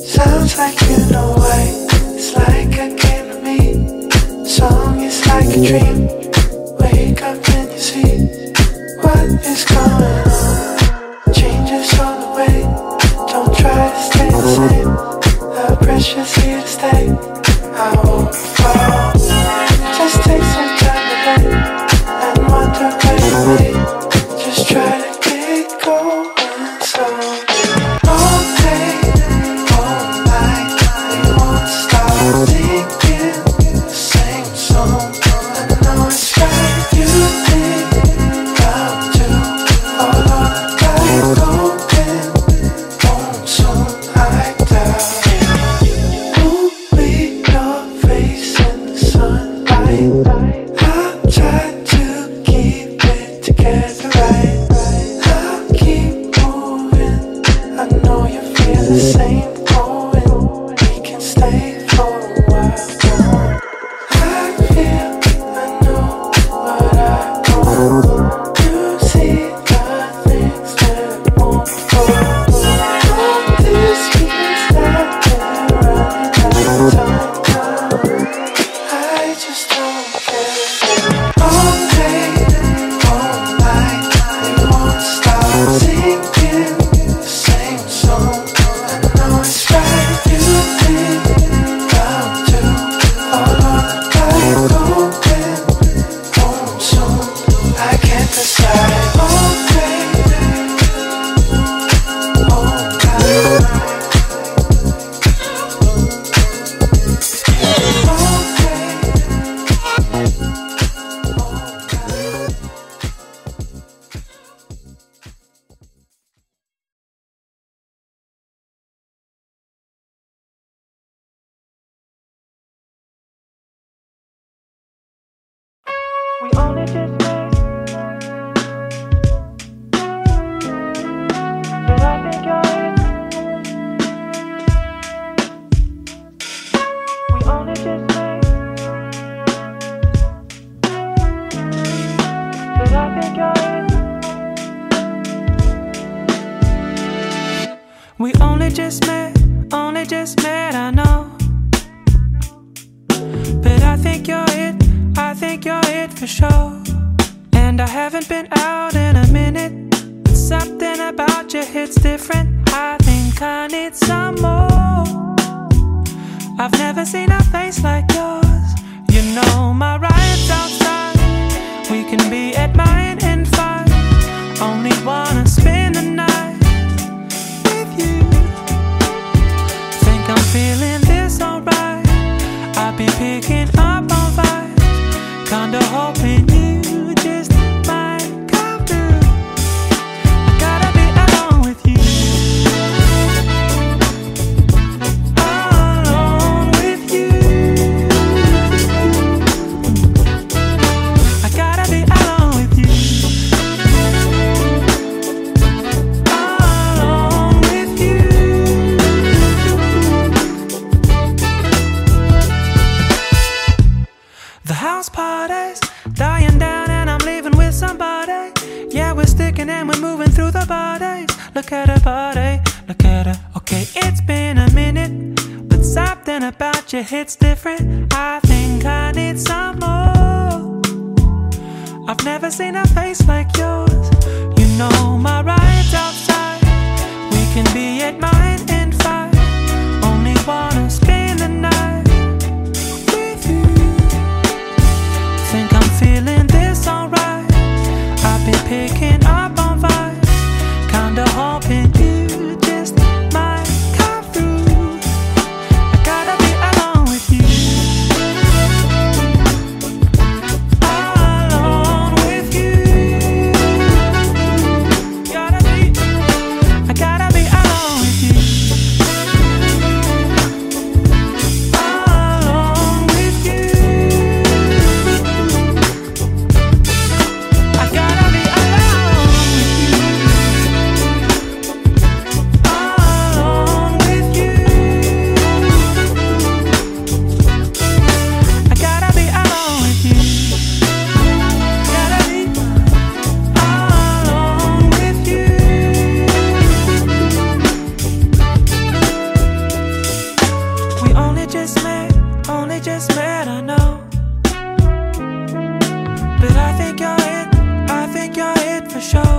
Sounds like you know why. It's like a game to me. Song is like a dream. Wake up and you see what is coming. I've never seen a face like yours. You know my ride's outside. We can be at my just met, I know. But I think you're it, I think you're it for sure.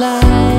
life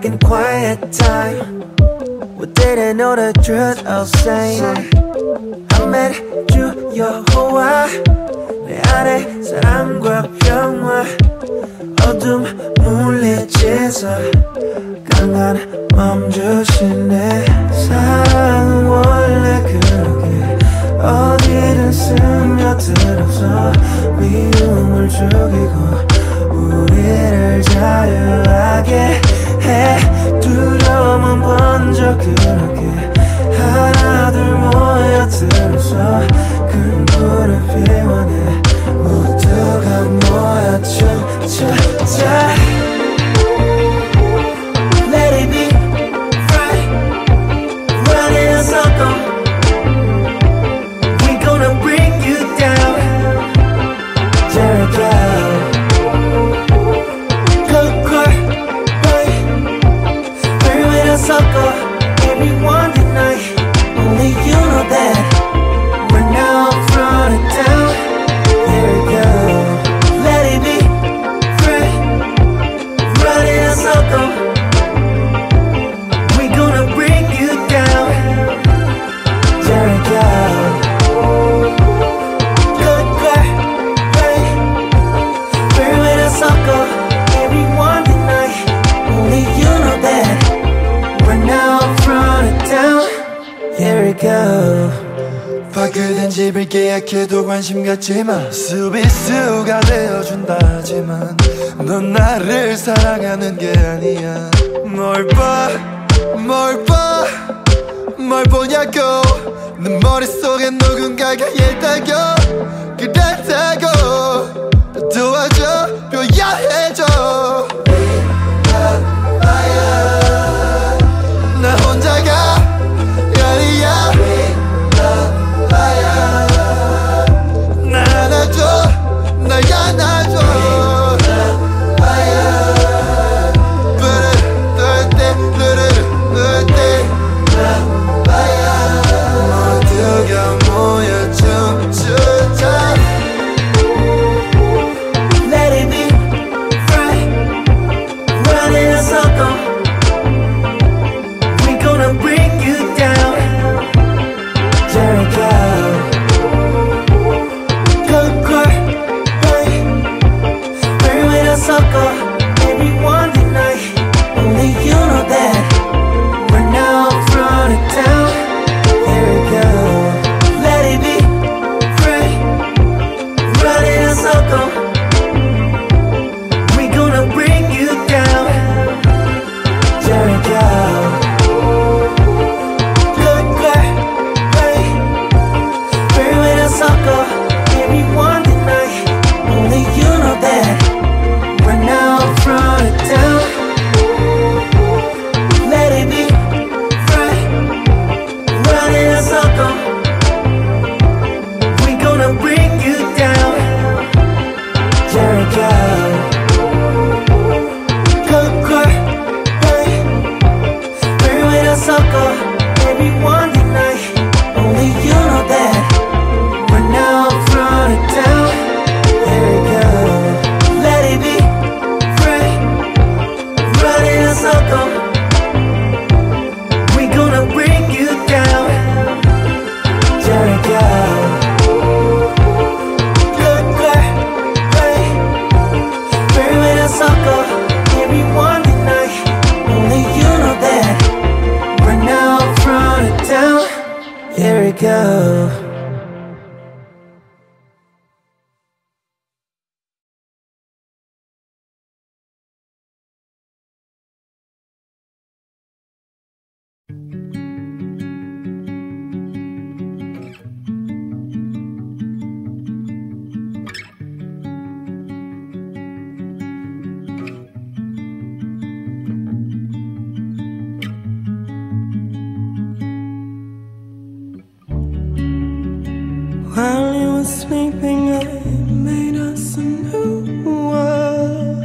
back in quiet time. We didn't know the truth of saying I met you, 여호와 내 안에 사랑과 평화. 어둠 물리치서 강한 맘 주신 내 사랑은 원래 그게 어디든 스며들어서 미움을 죽이고 우리를 자유하게 해. 두려움은 번쩍 그렇게 하나 둘 모여들어서 있지만 수비수가 되어준다지만 넌 나를 사랑하는 게 아니야. 뭘 봐, 뭘 봐, 뭘 보냐고. 내 머릿속에 누군가가 있다고. 그랬다고. 도와줘 표현해줘. While you were sleeping, I made us a new world.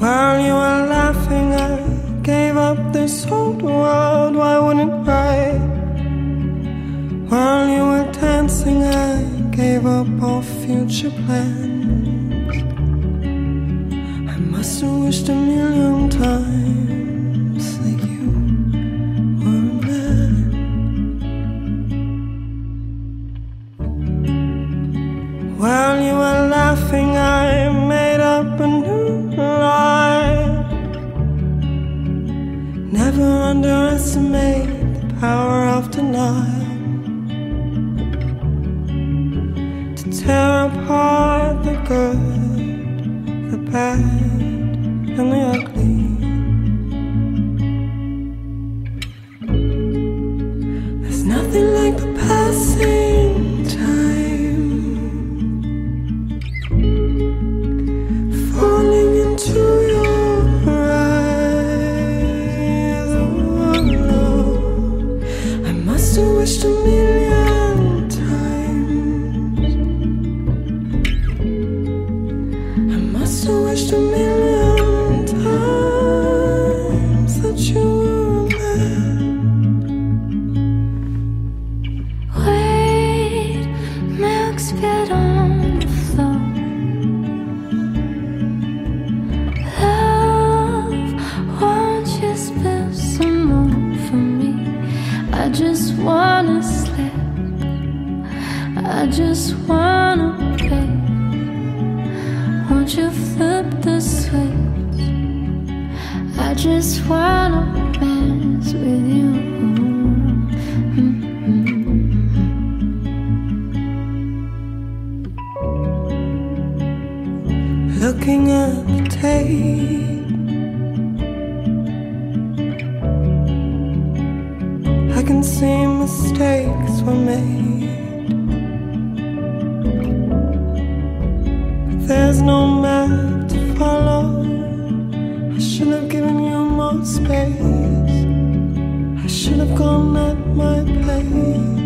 While you were laughing, I gave up this old world. Why wouldn't I? While you were dancing, I gave up all future plans. tonight. Mistakes were made. But there's no map to follow. I should have given you more space. I should have gone at my pace.